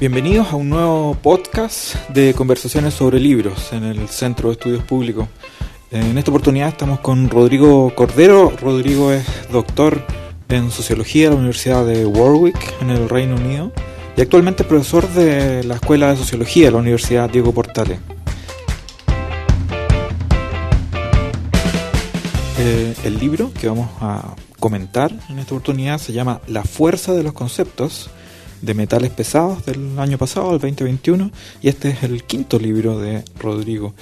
Bienvenidos a un nuevo podcast de conversaciones sobre libros en el Centro de Estudios Públicos. En esta oportunidad estamos con Rodrigo Cordero. Rodrigo es doctor en Sociología de la Universidad de Warwick en el Reino Unido y actualmente profesor de la Escuela de Sociología de la Universidad Diego Portales. Eh, el libro que vamos a comentar en esta oportunidad se llama La fuerza de los conceptos de metales pesados del año pasado, el 2021, y este es el quinto libro de Rodrigo.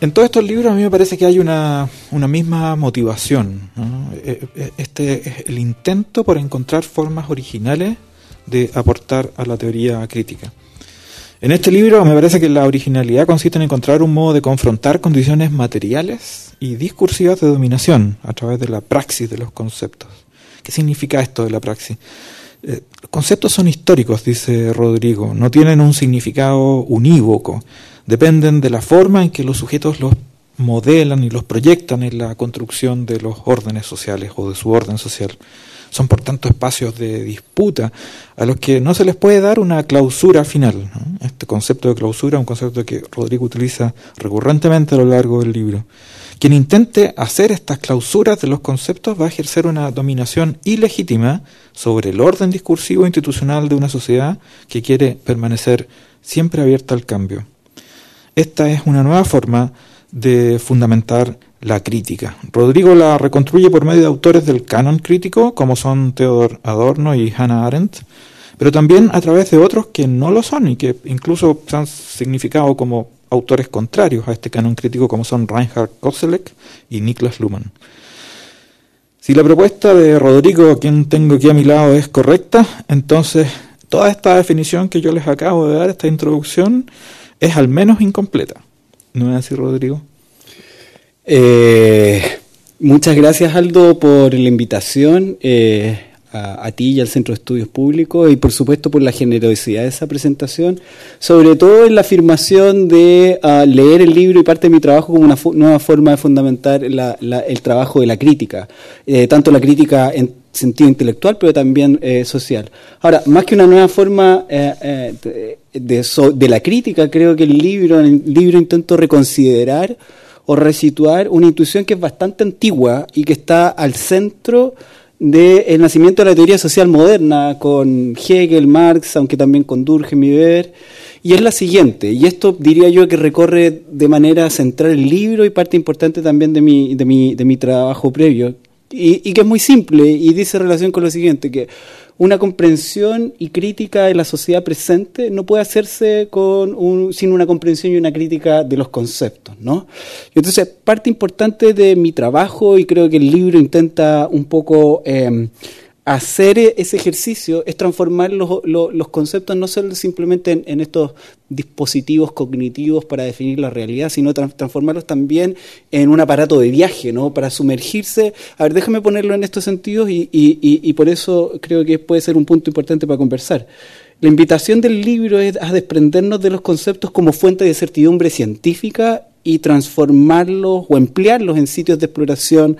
En todos estos libros a mí me parece que hay una, una misma motivación. Eh, eh, este es el intento por encontrar formas originales de aportar a la teoría crítica. En este libro me parece que la originalidad consiste en encontrar un modo de confrontar condiciones materiales y discursivas de dominación a través de la praxis de los conceptos. ¿Qué significa esto de la praxis? Los eh, conceptos son históricos, dice Rodrigo, no tienen un significado unívoco, dependen de la forma en que los sujetos los modelan y los proyectan en la construcción de los órdenes sociales o de su orden social. Son por tanto espacios de disputa a los que no se les puede dar una clausura final. Este concepto de clausura un concepto que Rodrigo utiliza recurrentemente a lo largo del libro. Quien intente hacer estas clausuras de los conceptos va a ejercer una dominación ilegítima sobre el orden discursivo institucional de una sociedad que quiere permanecer siempre abierta al cambio. Esta es una nueva forma de fundamentar la crítica. Rodrigo la reconstruye por medio de autores del canon crítico, como son Theodor Adorno y Hannah Arendt, pero también a través de otros que no lo son y que incluso se han significado como autores contrarios a este canon crítico como son Reinhard Koselleck y Niklas Luhmann. Si la propuesta de Rodrigo, a quien tengo aquí a mi lado, es correcta, entonces toda esta definición que yo les acabo de dar, esta introducción, es al menos incompleta. ¿No es así, Rodrigo? Eh, muchas gracias, Aldo, por la invitación. Eh, a, ti y al Centro de Estudios Públicos y por supuesto por la generosidad de esa presentación, sobre todo en la afirmación de ah, leer el libro y parte de mi trabajo como una nueva forma de fundamentar el trabajo de la crítica, eh, tanto la crítica en sentido intelectual pero también eh, social. Ahora, más que una nueva forma eh, de, de, la crítica, creo que el libro, el libro intento reconsiderar o resituar una intuición que es bastante antigua y que está al centro del nacimiento de la teoría social moderna con Hegel, Marx, aunque también con Durkheim y Weber, y es la siguiente, y esto diría yo que recorre de manera central el libro y parte importante también de mi, de mi, de mi trabajo previo, y, y que es muy simple y dice relación con lo siguiente, que una comprensión y crítica de la sociedad presente no puede hacerse sin una comprensión y una crítica de los conceptos, ¿no? Entonces, parte importante de mi trabajo, y creo que el libro intenta un poco eh, hacer ese ejercicio es transformar los, los, conceptos no solo simplemente en, estos dispositivos cognitivos para definir la realidad, sino transformarlos también en un aparato de viaje, ¿no? Para sumergirse. A ver, déjame ponerlo en estos sentidos y, y, y, por eso creo que puede ser un punto importante para conversar. La invitación del libro es a desprendernos de los conceptos como fuente de certidumbre científica y transformarlos o emplearlos en sitios de exploración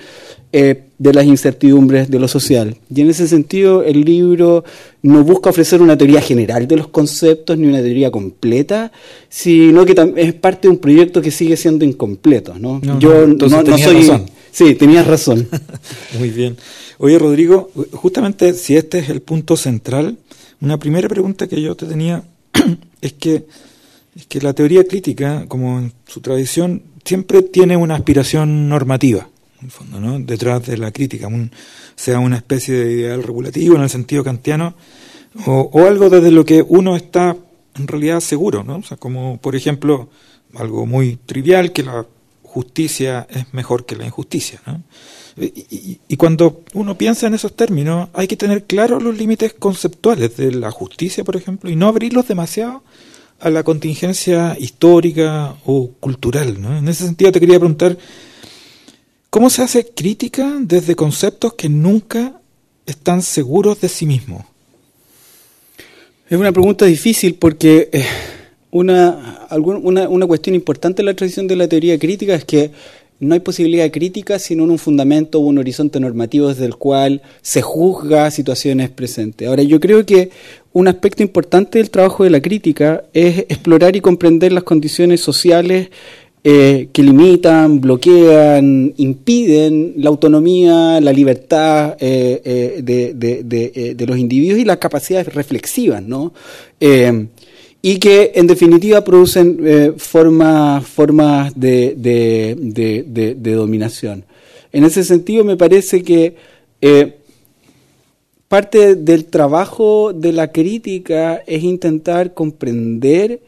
eh, de las incertidumbres de lo social. Y en ese sentido, el libro no busca ofrecer una teoría general de los conceptos ni una teoría completa, sino que es parte de un proyecto que sigue siendo incompleto. ¿no? Yo no, soy. Razón. Sí, tenías razón. Muy bien. Oye, Rodrigo, justamente si este es el punto central, una primera pregunta que yo te tenía es que es que la teoría crítica, como en su tradición, siempre tiene una aspiración normativa, en el fondo, ¿no? detrás de la crítica, sea una especie de ideal regulativo en el sentido kantiano, o, algo desde lo que uno está en realidad seguro. O sea, como por ejemplo, algo muy trivial, que la justicia es mejor que la injusticia, ¿no? Y, y, cuando uno piensa en esos términos, hay que tener claros los límites conceptuales de la justicia, por ejemplo, y no abrirlos demasiado a la contingencia histórica o cultural. ¿no? En ese sentido te quería preguntar, ¿cómo se hace crítica desde conceptos que nunca están seguros de sí mismos? Es una pregunta difícil porque eh, una, una, una cuestión importante en la tradición de la teoría crítica es que no hay posibilidad de crítica sino un fundamento o un horizonte normativo desde el cual se juzga situaciones presentes. Ahora, yo creo que un aspecto importante del trabajo de la crítica es explorar y comprender las condiciones sociales eh, que limitan, bloquean, impiden la autonomía, la libertad eh, eh, de, los individuos y las capacidades reflexivas, ¿no? y que en definitiva producen formas, formas de, dominación. En ese sentido me parece que parte del trabajo de la crítica es intentar comprender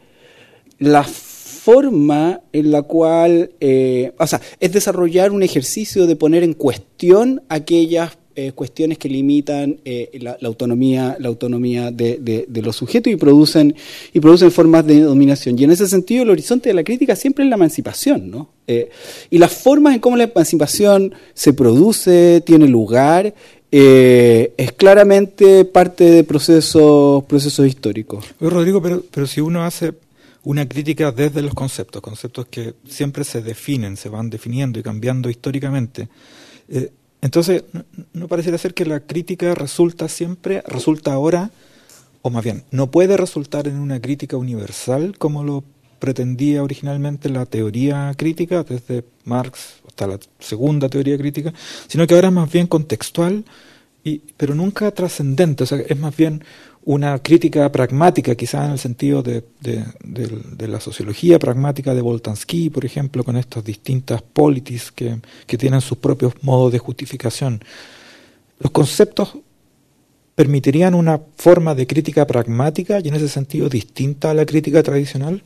las forma en la cual, eh, o sea, es desarrollar un ejercicio de poner en cuestión aquellas eh, cuestiones que limitan eh, la, autonomía, la autonomía de, los sujetos y producen, y producen formas de dominación. Y en ese sentido, el horizonte de la crítica siempre es la emancipación, ¿no? y las formas en cómo la emancipación se produce, tiene lugar, es claramente parte de procesos, procesos históricos. Rodrigo, pero, pero si uno hace una crítica desde los conceptos, conceptos que siempre se definen, se van definiendo y cambiando históricamente. Eh, entonces, no, pareciera ser que la crítica resulta siempre, resulta ahora, o más bien, no puede resultar en una crítica universal como lo pretendía originalmente la teoría crítica, desde Marx hasta la segunda teoría crítica, sino que ahora es más bien contextual, y, pero nunca trascendente, o sea, es más bien una crítica pragmática, quizá en el sentido de, la sociología pragmática de Boltanski, por ejemplo, con estas distintas politis que, tienen sus propios modos de justificación. Los conceptos permitirían una forma de crítica pragmática y en ese sentido distinta a la crítica tradicional?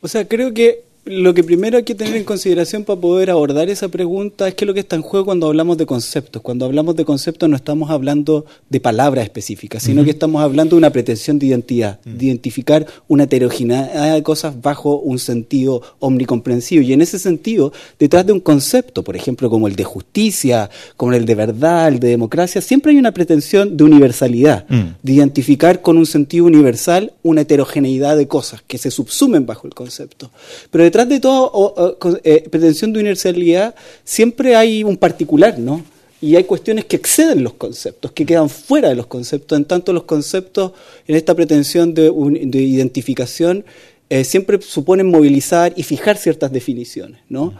O sea, creo que lo que primero hay que tener en consideración para poder abordar esa pregunta es que lo que está en juego cuando hablamos de conceptos. Cuando hablamos de conceptos no estamos hablando de palabras específicas, sino que estamos hablando de una pretensión de identidad, mm. de identificar una heterogeneidad de cosas bajo un sentido omnicomprensivo. Y en ese sentido, detrás de un concepto, por ejemplo, como el de justicia, como el de verdad, el de democracia, siempre hay una pretensión de universalidad, mm. de identificar con un sentido universal una heterogeneidad de cosas que se subsumen bajo el concepto. Pero detrás de toda eh, pretensión de universalidad siempre hay un particular, ¿no? Y hay cuestiones que exceden los conceptos, que quedan fuera de los conceptos. En tanto, los conceptos, en esta pretensión de, identificación, eh, siempre suponen movilizar y fijar ciertas definiciones, ¿no?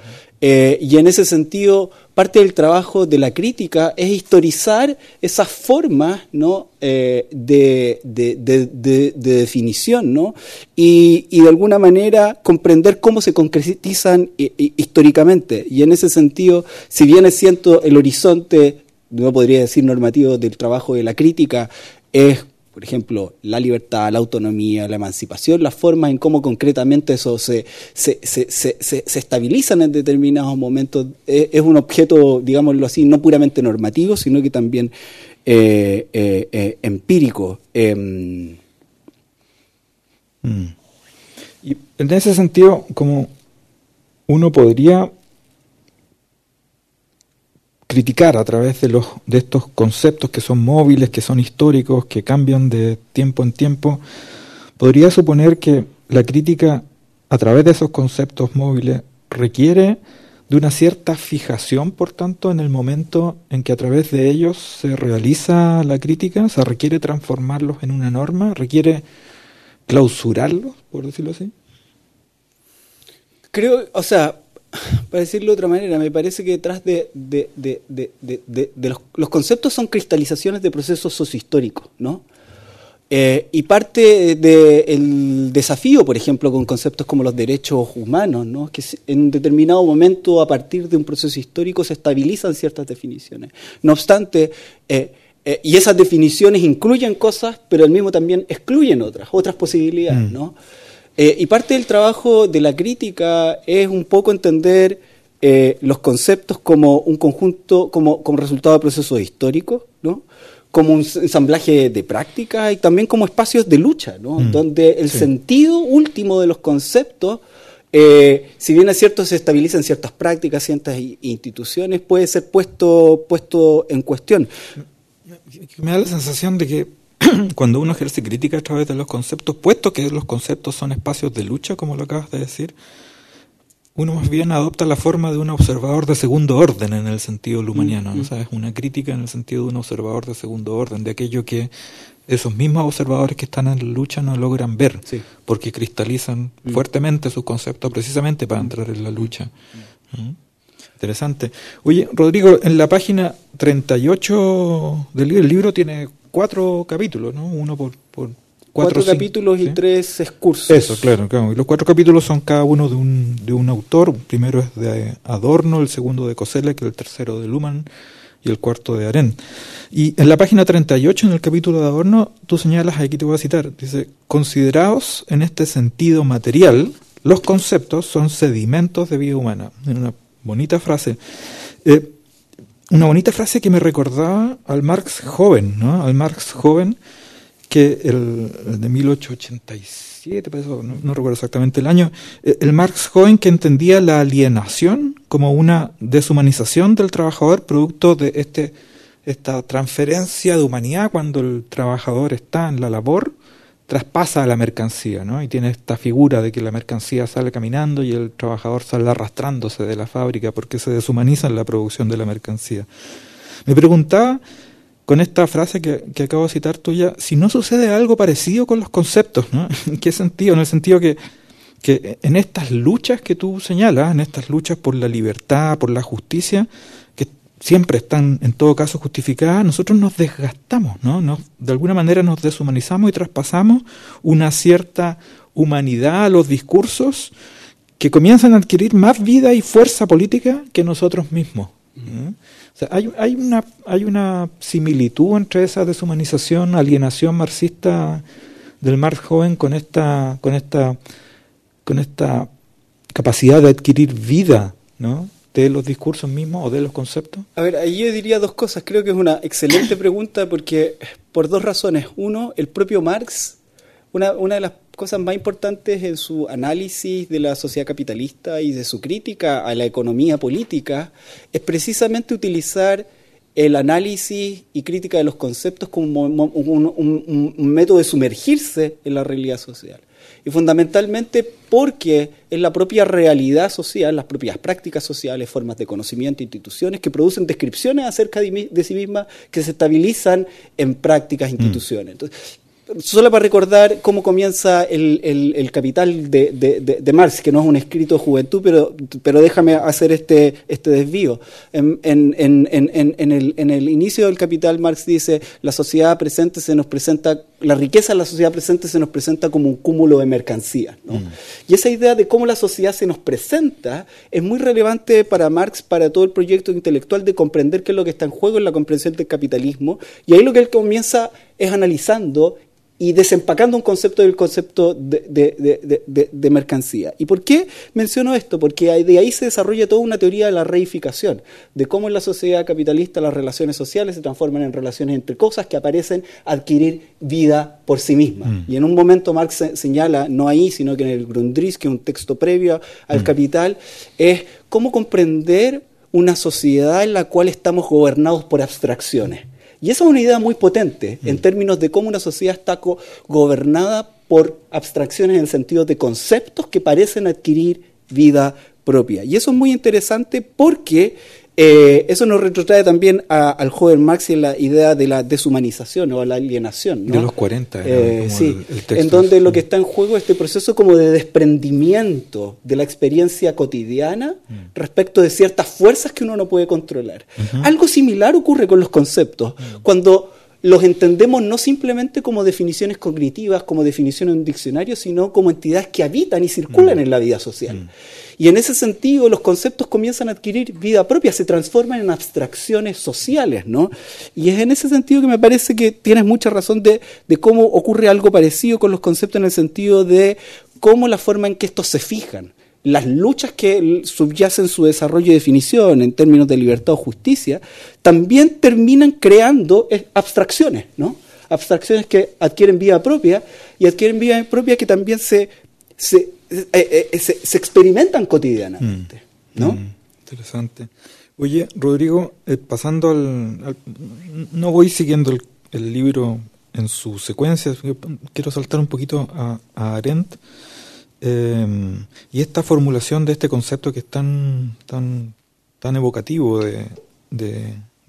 Eh, y en ese sentido, parte del trabajo de la crítica es historizar esas formas. Eh, de, definición ¿no? Y, de alguna manera comprender cómo se concretizan históricamente. Y en ese sentido, si bien es cierto el horizonte, no podría decir normativo del trabajo de la crítica, es por ejemplo, la libertad, la autonomía, la emancipación, las formas en cómo concretamente eso se, se, se, se, estabilizan en determinados momentos, eh, es, un objeto, digámoslo así, no puramente normativo, sino que también eh, eh, empírico. Em, mm. Y en ese sentido, como uno podría criticar a través de, los, de estos conceptos que son móviles, que son históricos, que cambian de tiempo en tiempo, podría suponer que la crítica a través de esos conceptos móviles requiere de una cierta fijación, por tanto, en el momento en que a través de ellos se realiza la crítica, se requiere transformarlos en una norma, requiere clausurarlos, por decirlo así. Creo, o sea, para decirlo de otra manera, me parece que detrás de, los, conceptos son cristalizaciones de procesos sociohistóricos, ¿no? Eh, y parte del desafío, por ejemplo, con conceptos como los derechos humanos, ¿no? que en un determinado momento, a partir de un proceso histórico, se estabilizan ciertas definiciones. No obstante, eh, eh, y esas definiciones incluyen cosas, pero al mismo también excluyen otras, otras posibilidades, mm. ¿no? Eh, y parte del trabajo de la crítica es un poco entender eh, los conceptos como un conjunto, como, como resultado de procesos históricos, ¿no? como un ensamblaje de prácticas y también como espacios de lucha, ¿no? Mm, donde el sentido último de los conceptos, eh, si bien es cierto, se estabilizan ciertas prácticas, ciertas instituciones, puede ser puesto, puesto en cuestión. Me da la sensación de que cuando uno ejerce crítica a través de los conceptos, puesto que los conceptos son espacios de lucha, como lo acabas de decir, uno más bien adopta la forma de un observador de segundo orden en el sentido lumaniano, mm, mm. es una crítica en el sentido de un observador de segundo orden, de aquello que esos mismos observadores que están en la lucha no logran ver, porque cristalizan mm. fuertemente sus conceptos precisamente para entrar en la lucha. ¿Mm? Interesante. Oye, Rodrigo, en la página 38 del libro, el libro tiene cuatro capítulos, ¿no? Uno por, por cuatro, capítulos y tres excursos. Eso, claro, claro. Y los cuatro capítulos son cada uno de un, de un autor. El primero es de Adorno, el segundo de Koselleck, el tercero de Luhmann y el cuarto de Aren. Y en la página 38, en el capítulo de Adorno, tú señalas, aquí te voy a citar, dice, considerados en este sentido material, los conceptos son sedimentos de vida humana. Una bonita frase. Eh, una bonita frase que me recordaba al Marx joven, ¿no? Al Marx joven que el, de 1887, no, no, recuerdo exactamente el año, eh, el Marx joven que entendía la alienación como una deshumanización del trabajador producto de este esta transferencia de humanidad cuando el trabajador está en la labor traspasa a la mercancía, ¿no? Y tiene esta figura de que la mercancía sale caminando y el trabajador sale arrastrándose de la fábrica porque se deshumaniza en la producción de la mercancía. Me preguntaba con esta frase que, acabo de citar tuya, si no sucede algo parecido con los conceptos, ¿no? ¿En qué sentido? En el sentido que, que en estas luchas que tú señalas, en estas luchas por la libertad, por la justicia, que siempre están en todo caso justificadas, nosotros nos desgastamos, ¿no? Nos, de alguna manera nos deshumanizamos y traspasamos una cierta humanidad a los discursos que comienzan a adquirir más vida y fuerza política que nosotros mismos. O sea, hay, hay, una, hay una similitud entre esa deshumanización, alienación marxista del Marx joven con esta, con esta capacidad de adquirir vida, ¿no? De los discursos mismos o de los conceptos? A ver, ahí yo diría dos cosas. Creo que es una excelente pregunta porque por dos razones. Uno, el propio Marx, una, de las cosas más importantes en su análisis de la sociedad capitalista y de su crítica a la economía política es precisamente utilizar el análisis y crítica de los conceptos como un, método de sumergirse en la realidad social. Y fundamentalmente porque es la propia realidad social, las propias prácticas sociales, formas de conocimiento, instituciones que producen descripciones acerca de, sí mismas que se estabilizan en prácticas, mm. instituciones. Entonces, solo para recordar cómo comienza el, el, Capital de, de, Marx, que no es un escrito de juventud, pero, pero déjame hacer este, este desvío. En, en, en, en, el, en el inicio del Capital, Marx dice, la sociedad presente se nos presenta, la riqueza de la sociedad presente se nos presenta como un cúmulo de mercancías. ¿no? Mm. Y esa idea de cómo la sociedad se nos presenta es muy relevante para Marx, para todo el proyecto intelectual de comprender qué es lo que está en juego en la comprensión del capitalismo. Y ahí lo que él comienza es analizando y desempacando un concepto del concepto de, mercancía. ¿Y por qué menciono esto? Porque de ahí se desarrolla toda una teoría de la reificación, de cómo en la sociedad capitalista las relaciones sociales se transforman en relaciones entre cosas que aparecen adquirir vida por sí mismas. Mm. Y en un momento Marx señala, no ahí, sino que en el Grundrisse, que es un texto previo al mm. Capital, es cómo comprender una sociedad en la cual estamos gobernados por abstracciones. Y esa es una idea muy potente en mm. términos de cómo una sociedad está gobernada por abstracciones en el sentido de conceptos que parecen adquirir vida propia. Y eso es muy interesante porque eh, eso nos retrotrae también al joven Marx y la idea de la deshumanización o la alienación. De los 40. Eh, sí, en donde lo que está en juego es este proceso como de desprendimiento de la experiencia cotidiana mm. respecto de ciertas fuerzas que uno no puede controlar. Algo similar ocurre con los conceptos. Mm. Cuando los entendemos no simplemente como definiciones cognitivas, como definiciones en un diccionario, sino como entidades que habitan y circulan mm. en la vida social. Y en ese sentido los conceptos comienzan a adquirir vida propia, se transforman en abstracciones sociales, ¿no? Y es en ese sentido que me parece que tienes mucha razón de, cómo ocurre algo parecido con los conceptos en el sentido de cómo la forma en que estos se fijan las luchas que subyacen su desarrollo y definición en términos de libertad o justicia, también terminan creando eh, abstracciones, ¿no? Abstracciones que adquieren vida propia y adquieren vida propia que también se, se eh, eh, se, experimentan cotidianamente. Mm. ¿no? Mm. interesante. Oye, Rodrigo, eh, pasando al, No voy siguiendo el, libro en su secuencia, quiero saltar un poquito a, Arendt. Y esta formulación de este concepto que es tan, tan, tan evocativo de,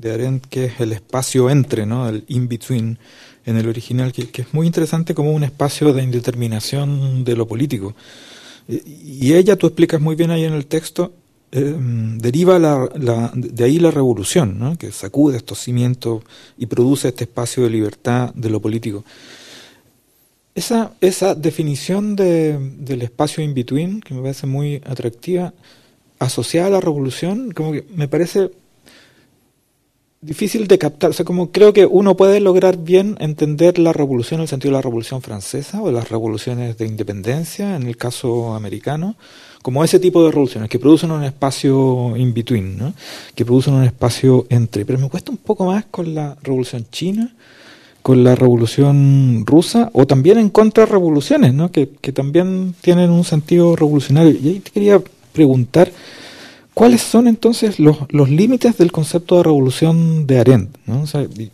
de Arendt, que es el espacio entre, ¿no? el in-between en el original, que, es muy interesante como un espacio de indeterminación de lo político. Y, ella, tú explicas muy bien ahí en el texto, eh, deriva la, de ahí la revolución, ¿no? que sacude estos cimientos y produce este espacio de libertad de lo político. Esa, esa definición de, del espacio in-between, que me parece muy atractiva, asociada a la revolución, como que me parece difícil de captar. O sea, como creo que uno puede lograr bien entender la revolución en el sentido de la revolución francesa o de las revoluciones de independencia, en el caso americano, como ese tipo de revoluciones que producen un espacio in between, ¿no? que producen un espacio entre. Pero me cuesta un poco más con la revolución china, con la revolución rusa o también en contrarrevoluciones, ¿no? que, que también tienen un sentido revolucionario. Y ahí te quería preguntar ¿Cuáles son entonces los, los límites del concepto de revolución de Arendt? ¿no?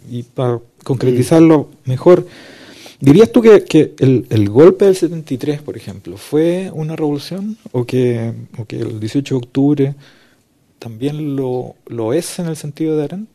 y, para concretizarlo mejor, ¿dirías tú que, que el, el, golpe del 73, por ejemplo, fue una revolución o que, o que el 18 de octubre también lo, lo es en el sentido de Arendt?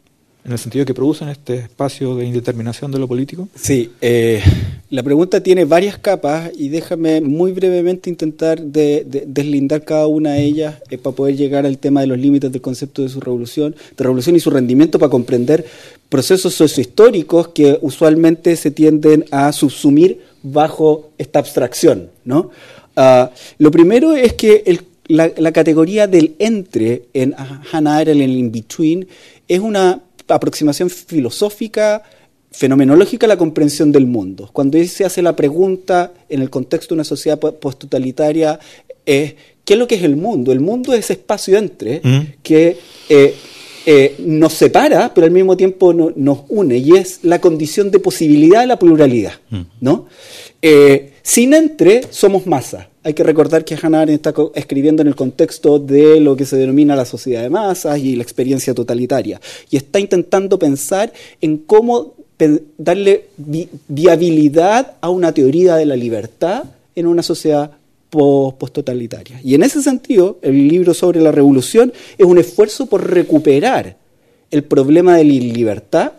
En el sentido que producen este espacio de indeterminación de lo político? Sí, eh, la pregunta tiene varias capas y déjame muy brevemente intentar de, deslindar cada una de ellas eh, para poder llegar al tema de los límites del concepto de su revolución, de revolución y su rendimiento para comprender procesos sociohistóricos que usualmente se tienden a subsumir bajo esta abstracción. ¿no? Ah, lo primero es que la, categoría del entre en Hannah Arendt, en el in-between, es una aproximación filosófica, fenomenológica a la comprensión del mundo. Cuando se hace la pregunta en el contexto de una sociedad posttotalitaria, es ¿qué es lo que es el mundo? El mundo es ese espacio entre mm. que eh, eh, nos separa, pero al mismo tiempo nos une, y es la condición de posibilidad de la pluralidad. Mm. ¿no? Eh, sin entre, somos masa. Hay que recordar que Hannah Arendt está escribiendo en el contexto de lo que se denomina la sociedad de masas y la experiencia totalitaria. Y está intentando pensar en cómo darle viabilidad a una teoría de la libertad en una sociedad post-totalitaria. Y en ese sentido, el libro sobre la revolución es un esfuerzo por recuperar el problema de la libertad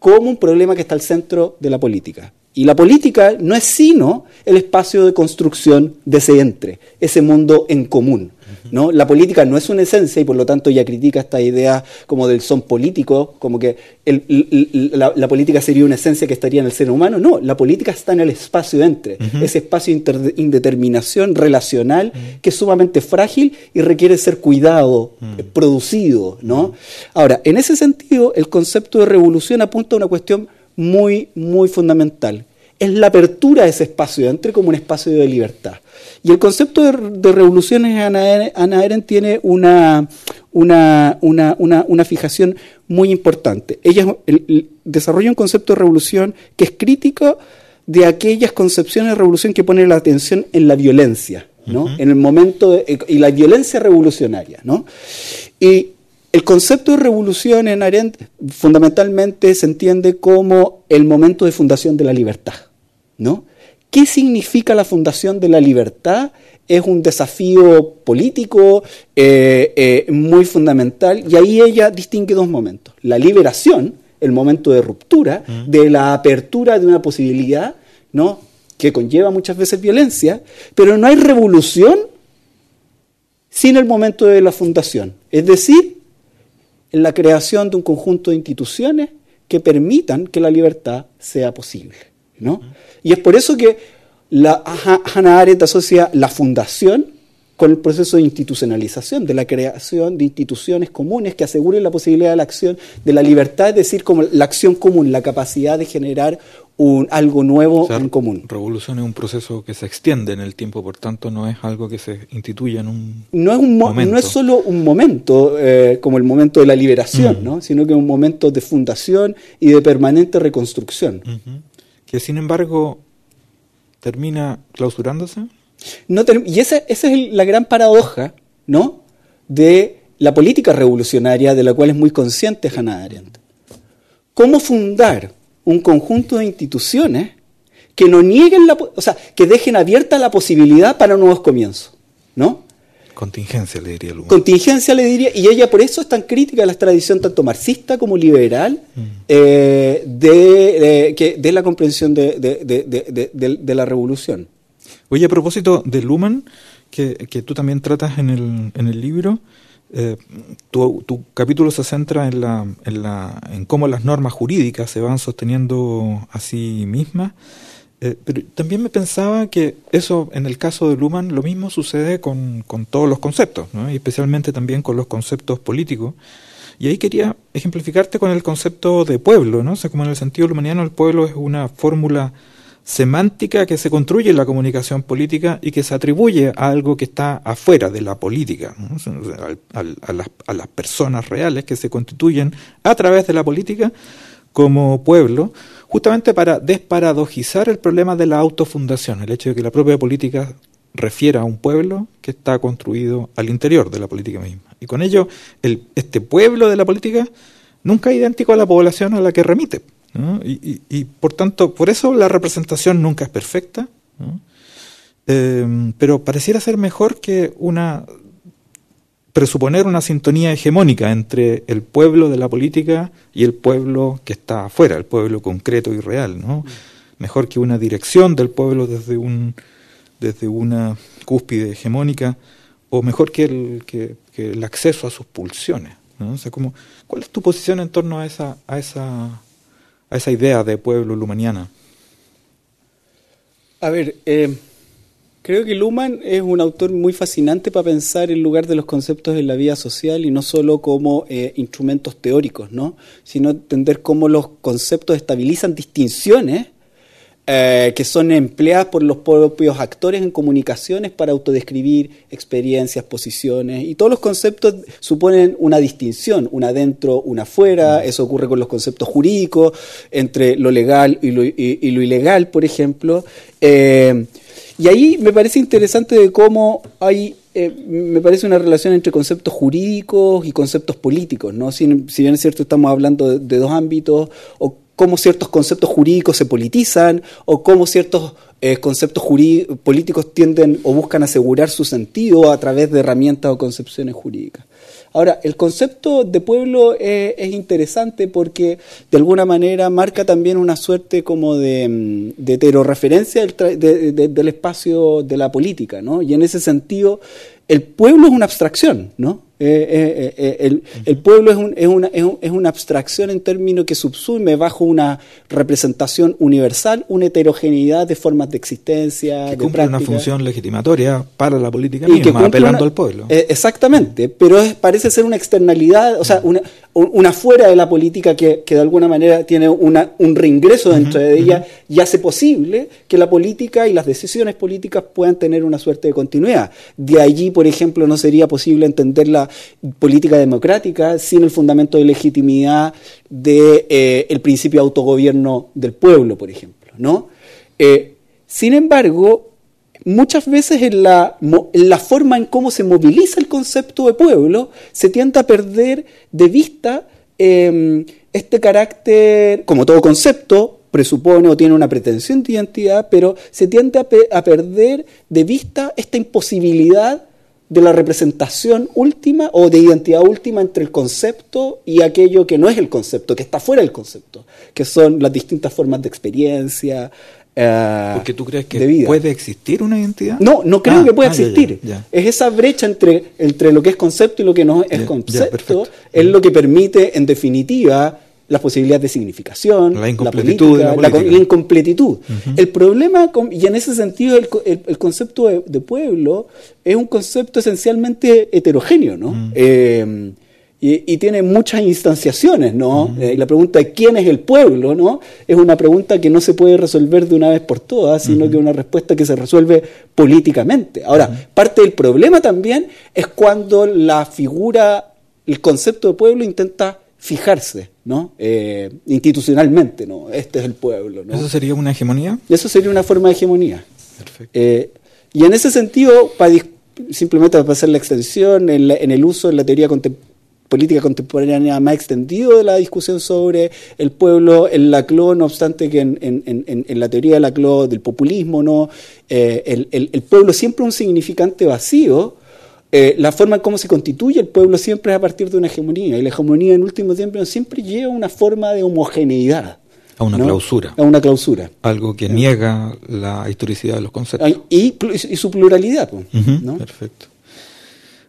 como un problema que está al centro de la política. Y la política no es sino el espacio de construcción de ese entre, ese mundo en común. ¿no? La política no es una esencia y por lo tanto ella critica esta idea como del son político, como que la, política sería una esencia que estaría en el ser humano. No, la política está en el espacio entre, ese espacio de indeterminación relacional que es sumamente frágil y requiere ser cuidado, producido. ¿no? Ahora, en ese sentido, el concepto de revolución apunta a una cuestión muy, muy fundamental. Es la apertura de ese espacio entre como un espacio de libertad. Y el concepto de, revoluciones, Ana Arendt tiene una, una, una, una, fijación muy importante. Ella desarrolla un concepto de revolución que es crítico de aquellas concepciones de revolución que ponen la atención en la violencia, ¿no? En el momento y la violencia revolucionaria, ¿no? Y el concepto de revolución en Arendt fundamentalmente se entiende como el momento de fundación de la libertad. ¿no? ¿Qué significa la fundación de la libertad? Es un desafío político eh, eh, muy fundamental y ahí ella distingue dos momentos. La liberación, el momento de ruptura, de la apertura de una posibilidad, ¿no? que conlleva muchas veces violencia, pero no hay revolución sin el momento de la fundación. Es decir, en la creación de un conjunto de instituciones que permitan que la libertad sea posible. ¿no? Y es por eso que la Hannah Arendt asocia la fundación con el proceso de institucionalización, de la creación de instituciones comunes que aseguren la posibilidad de la acción, de la libertad, es decir, como la acción común, la capacidad de generar un, algo nuevo en común. Revolución es un proceso que se extiende en el tiempo, por tanto no es algo que se instituya en un no es un momento. No es solo un momento, eh, como el momento de la liberación. ¿no? sino que es un momento de fundación y de permanente reconstrucción. Que sin embargo termina clausurándose. No y esa, esa es la gran paradoja ¿no? de la política revolucionaria de la cual es muy consciente Hannah Arendt. ¿Cómo fundar un conjunto de instituciones que no nieguen la, o sea, que dejen abierta la posibilidad para nuevos comienzos, ¿no? Contingencia le diría Luhmann. Contingencia le diría, y ella por eso es tan crítica a la tradición tanto marxista como liberal mm. eh, de, que, de, la comprensión de, de, la revolución. Oye, a propósito de Luhmann, que, que tú también tratas en el, en el libro, eh, tu, tu, capítulo se centra en, la, en, la, en cómo las normas jurídicas se van sosteniendo a sí mismas. Eh, pero también me pensaba que eso, en el caso de Luhmann, lo mismo sucede con, con todos los conceptos, ¿no? y especialmente también con los conceptos políticos. Y ahí quería ejemplificarte con el concepto de pueblo, ¿no? O sea, como en el sentido lumaniano el pueblo es una fórmula semántica que se construye en la comunicación política y que se atribuye a algo que está afuera de la política, a, las, personas reales que se constituyen a través de la política como pueblo, justamente para desparadojizar el problema de la autofundación, el hecho de que la propia política refiera a un pueblo que está construido al interior de la política misma. Y con ello, el, este pueblo de la política nunca es idéntico a la población a la que remite. Y, y, por tanto, por eso la representación nunca es perfecta, eh, pero pareciera ser mejor que una presuponer una sintonía hegemónica entre el pueblo de la política y el pueblo que está afuera, el pueblo concreto y real, ¿no? Mejor que una dirección del pueblo desde un desde una cúspide hegemónica o mejor que el, que, el acceso a sus pulsiones, ¿no? O sea, ¿cuál es tu posición en torno a esa a esa esa idea de pueblo lumaniana? A ver, eh, Creo que Luhmann es un autor muy fascinante para pensar el lugar de los conceptos en la vida social y no solo como eh, instrumentos teóricos, ¿no? sino entender cómo los conceptos estabilizan distinciones eh, que son empleadas por los propios actores en comunicaciones para autodescribir experiencias, posiciones, y todos los conceptos suponen una distinción, una dentro, una afuera, mm. eso ocurre con los conceptos jurídicos, entre lo legal y lo, y, lo ilegal, por ejemplo. Eh, y ahí me parece interesante de cómo hay, eh, me parece una relación entre conceptos jurídicos y conceptos políticos, ¿no? Si, bien es cierto estamos hablando de, dos ámbitos, o cómo ciertos conceptos jurídicos se politizan, o cómo ciertos eh, conceptos políticos tienden o buscan asegurar su sentido a través de herramientas o concepciones jurídicas. Ahora, el concepto de pueblo es, interesante porque de alguna manera marca también una suerte como de, mm, de del, del espacio de la política, ¿no? Y en ese sentido, el pueblo es una abstracción, ¿no? Eh, eh, eh, el, el, pueblo es, un, es, una, es, una, abstracción en términos que subsume bajo una representación universal una heterogeneidad de formas de existencia. Que cumple una función legitimatoria para la política misma, apelando al pueblo. exactamente, pero parece ser una externalidad, o sea, una, una fuera de la política que, que de alguna manera tiene una, un reingreso dentro de ella y hace posible que la política y las decisiones políticas puedan tener una suerte de continuidad. De allí, por ejemplo, no sería posible entender la política democrática sin el fundamento de legitimidad del de, eh, principio de autogobierno del pueblo, por ejemplo. ¿no? Eh, sin embargo, muchas veces en la, la, forma en cómo se moviliza el concepto de pueblo se tiende a perder de vista em, este carácter, como todo concepto, presupone o tiene una pretensión de identidad, pero se tiende a, a perder de vista esta imposibilidad de la representación última o de identidad última entre el concepto y aquello que no es el concepto, que está fuera del concepto, que son las distintas formas de experiencia. Eh, Porque tú crees que puede existir una identidad? No, no creo ah, que pueda ah, existir. Es esa brecha entre, entre lo que es concepto y lo que no es concepto, es lo que permite, en definitiva, las posibilidades de significación, la incompletitud. La, incompletitud. El problema, y en ese sentido, el, concepto de, pueblo es un concepto esencialmente heterogéneo, ¿no? Eh, y, tiene muchas instanciaciones, ¿no? Eh, y la pregunta de quién es el pueblo, ¿no? Es una pregunta que no se puede resolver de una vez por todas, sino que es una respuesta que se resuelve políticamente. Ahora, parte del problema también es cuando la figura, el concepto de pueblo intenta fijarse, ¿no? Eh, institucionalmente, ¿no? Este es el pueblo, ¿no? ¿Eso sería una hegemonía? Eso sería una forma de hegemonía. Perfecto. Eh, y en ese sentido, para simplemente para hacer la extensión, en, el uso de la teoría política contemporánea más extendido de la discusión sobre el pueblo, el laclo, no obstante que en, la teoría del laclo del populismo, ¿no? Eh, el, el, pueblo siempre un significante vacío, eh, la forma en cómo se constituye el pueblo siempre es a partir de una hegemonía, y la hegemonía en último tiempo siempre lleva una forma de homogeneidad. A una clausura. A una clausura. Algo que niega la historicidad de los conceptos. Y, su pluralidad. Perfecto.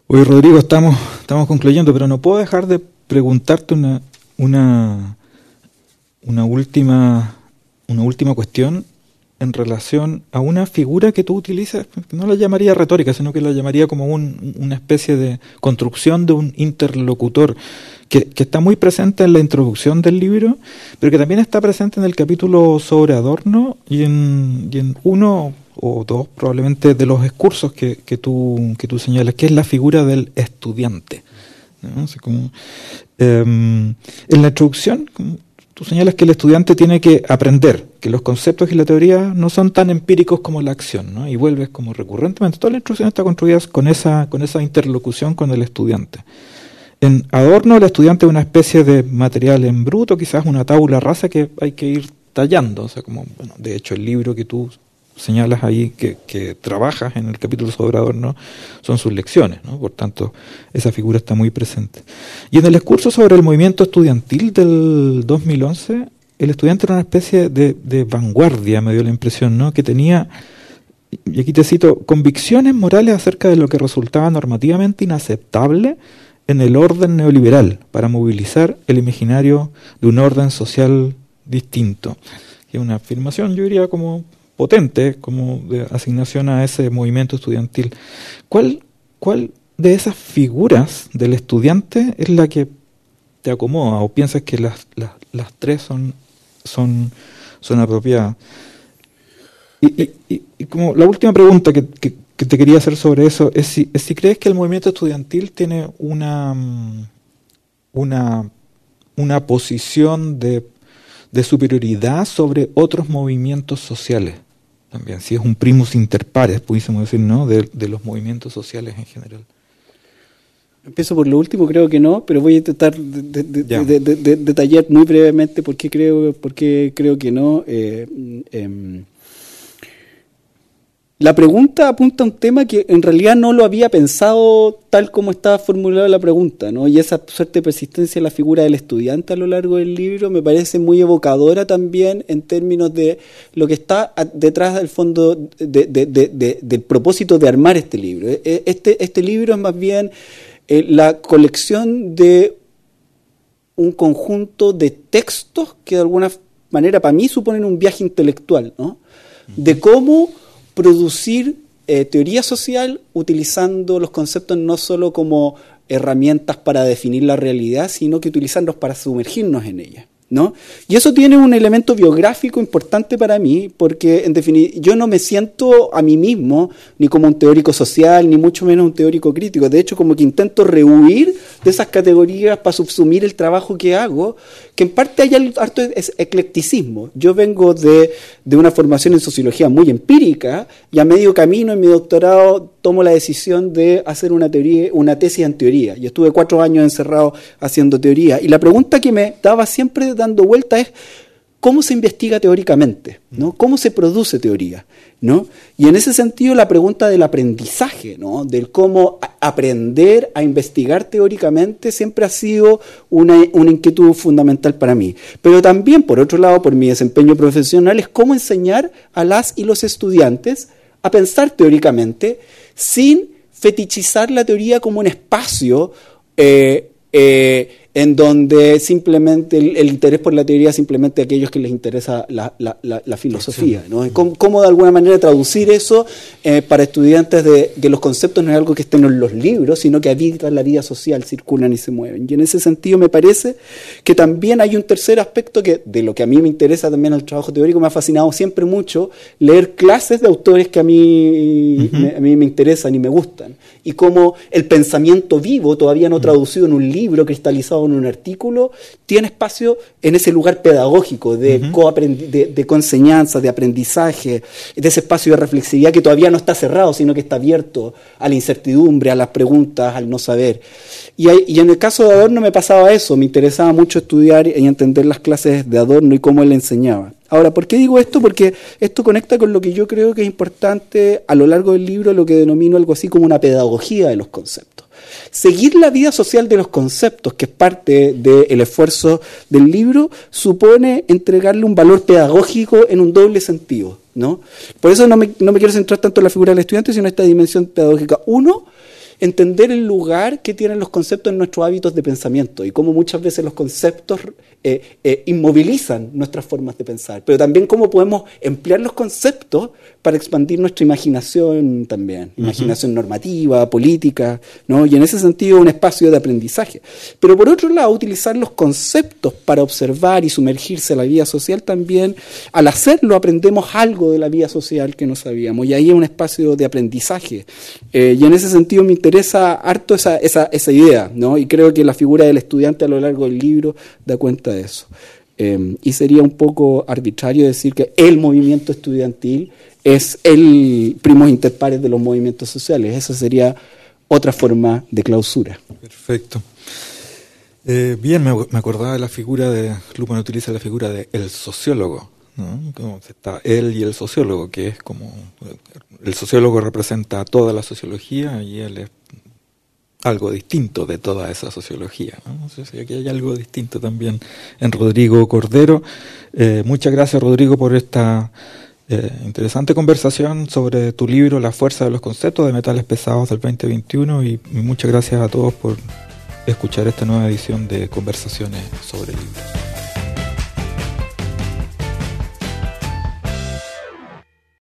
Hoy, Rodrigo, estamos, estamos concluyendo, pero no puedo dejar de preguntarte una, una, una, última, una última cuestión en relación a una figura que tú utilizas, no la llamaría retórica, sino que la llamaría como una especie de construcción de un interlocutor, que, está muy presente en la introducción del libro, pero que también está presente en el capítulo sobre Adorno y en, y en uno o dos probablemente de los excursos que, que, tú, que tú señalas, que es la figura del estudiante. Em, en la introducción, tú señalas que el estudiante tiene que aprender que los conceptos y la teoría no son tan empíricos como la acción, ¿no? Y vuelves como recurrentemente. Toda la instrucción está construida con esa, con esa interlocución con el estudiante. En Adorno, el estudiante es una especie de material en bruto, quizás una tabula rasa que hay que ir tallando. O sea, como, bueno, de hecho, el libro que tú señalas ahí que, trabajas en el capítulo sobre Adorno son sus lecciones, ¿no? por tanto esa figura está muy presente. Y en el discurso sobre el movimiento estudiantil del 2011, el estudiante era una especie de, de vanguardia, me dio la impresión, ¿no? que tenía, y aquí te cito, convicciones morales acerca de lo que resultaba normativamente inaceptable en el orden neoliberal para movilizar el imaginario de un orden social distinto. Que es una afirmación, yo diría, como potente como de asignación a ese movimiento estudiantil. ¿Cuál, cuál de esas figuras del estudiante es la que te acomoda o piensas que las, las, las tres son, son, son apropiadas? Y, y, como la última pregunta que, que, te quería hacer sobre eso es si, si crees que el movimiento estudiantil tiene una, una, una posición de, de superioridad sobre otros movimientos sociales también, si es un primus inter pares, pudiésemos decir, ¿no? De, los movimientos sociales en general. Empiezo por lo último, creo que no, pero voy a intentar de, detallar muy brevemente por qué creo, por creo que no. Eh, em, la pregunta apunta a un tema que en realidad no lo había pensado tal como estaba formulada la pregunta, ¿no? Y esa suerte de persistencia en la figura del estudiante a lo largo del libro me parece muy evocadora también en términos de lo que está detrás del fondo del propósito de armar este libro. E, e, este, este libro es más bien eh, la colección de un conjunto de textos que de alguna manera para mí suponen un viaje intelectual, ¿no? De cómo producir eh, teoría social utilizando los conceptos no solo como herramientas para definir la realidad, sino que utilizarlos para sumergirnos en ella. ¿No? Y eso tiene un elemento biográfico importante para mí, porque en definitiva yo no me siento a mí mismo ni como un teórico social, ni mucho menos un teórico crítico. De hecho, como que intento rehuir de esas categorías para subsumir el trabajo que hago, que en parte hay harto eclecticismo. Yo vengo de, de una formación en sociología muy empírica y a medio camino en mi doctorado tomo la decisión de hacer una teoría, una tesis en teoría. Yo estuve cuatro años encerrado haciendo teoría. Y la pregunta que me daba siempre dando vuelta es cómo se investiga teóricamente, ¿no? ¿Cómo se produce teoría? ¿no? Y en ese sentido la pregunta del aprendizaje, ¿no? Del cómo aprender a investigar teóricamente siempre ha sido una, una inquietud fundamental para mí. Pero también, por otro lado, por mi desempeño profesional, es cómo enseñar a las y los estudiantes a pensar teóricamente sin fetichizar la teoría como un espacio eh, eh, en donde simplemente el, interés por la teoría es simplemente aquellos que les interesa la, filosofía. ¿no? ¿Cómo, de alguna manera traducir eso eh, para estudiantes de que los conceptos no es algo que estén en los libros, sino que habitan la vida social, circulan y se mueven? Y en ese sentido me parece que también hay un tercer aspecto que de lo que a mí me interesa también el trabajo teórico, me ha fascinado siempre mucho leer clases de autores que a mí, a mí me interesan y me gustan. Y cómo el pensamiento vivo, todavía no traducido en un libro cristalizado en un artículo, tiene espacio en ese lugar pedagógico de, de, de enseñanza de aprendizaje, de ese espacio de reflexividad que todavía no está cerrado, sino que está abierto a la incertidumbre, a las preguntas, al no saber. Y, y en el caso de Adorno me pasaba eso, me interesaba mucho estudiar y entender las clases de Adorno y cómo él enseñaba. Ahora, ¿por qué digo esto? Porque esto conecta con lo que yo creo que es importante a lo largo del libro, lo que denomino algo así como una pedagogía de los conceptos. Seguir la vida social de los conceptos, que es parte del esfuerzo del libro, supone entregarle un valor pedagógico en un doble sentido. ¿no? Por eso no me, no me quiero centrar tanto en la figura del estudiante, sino en esta dimensión pedagógica. Uno, entender el lugar que tienen los conceptos en nuestros hábitos de pensamiento y cómo muchas veces los conceptos eh, eh, inmovilizan nuestras formas de pensar, pero también cómo podemos emplear los conceptos para expandir nuestra imaginación también, imaginación normativa, política, ¿no? y en ese sentido un espacio de aprendizaje. Pero por otro lado, utilizar los conceptos para observar y sumergirse en la vida social también, al hacerlo aprendemos algo de la vida social que no sabíamos, y ahí es un espacio de aprendizaje. Eh, y en ese sentido me interesa harto esa, esa, esa idea, ¿no? y creo que la figura del estudiante a lo largo del libro da cuenta de eso. Em, y sería un poco arbitrario decir que el movimiento estudiantil es el primo inter pares de los movimientos sociales. Esa sería otra forma de clausura. Perfecto. Eh, bien, me, acordaba de la figura de, Lupan utiliza la figura de el sociólogo, ¿no? está él y el sociólogo, que es como, el sociólogo representa toda la sociología y él es algo distinto de toda esa sociología. ¿no? aquí hay algo distinto también en Rodrigo Cordero. Eh, muchas gracias, Rodrigo, por esta eh, interesante conversación sobre tu libro La fuerza de los conceptos de metales pesados del 2021 y, y muchas gracias a todos por escuchar esta nueva edición de Conversaciones sobre Libros.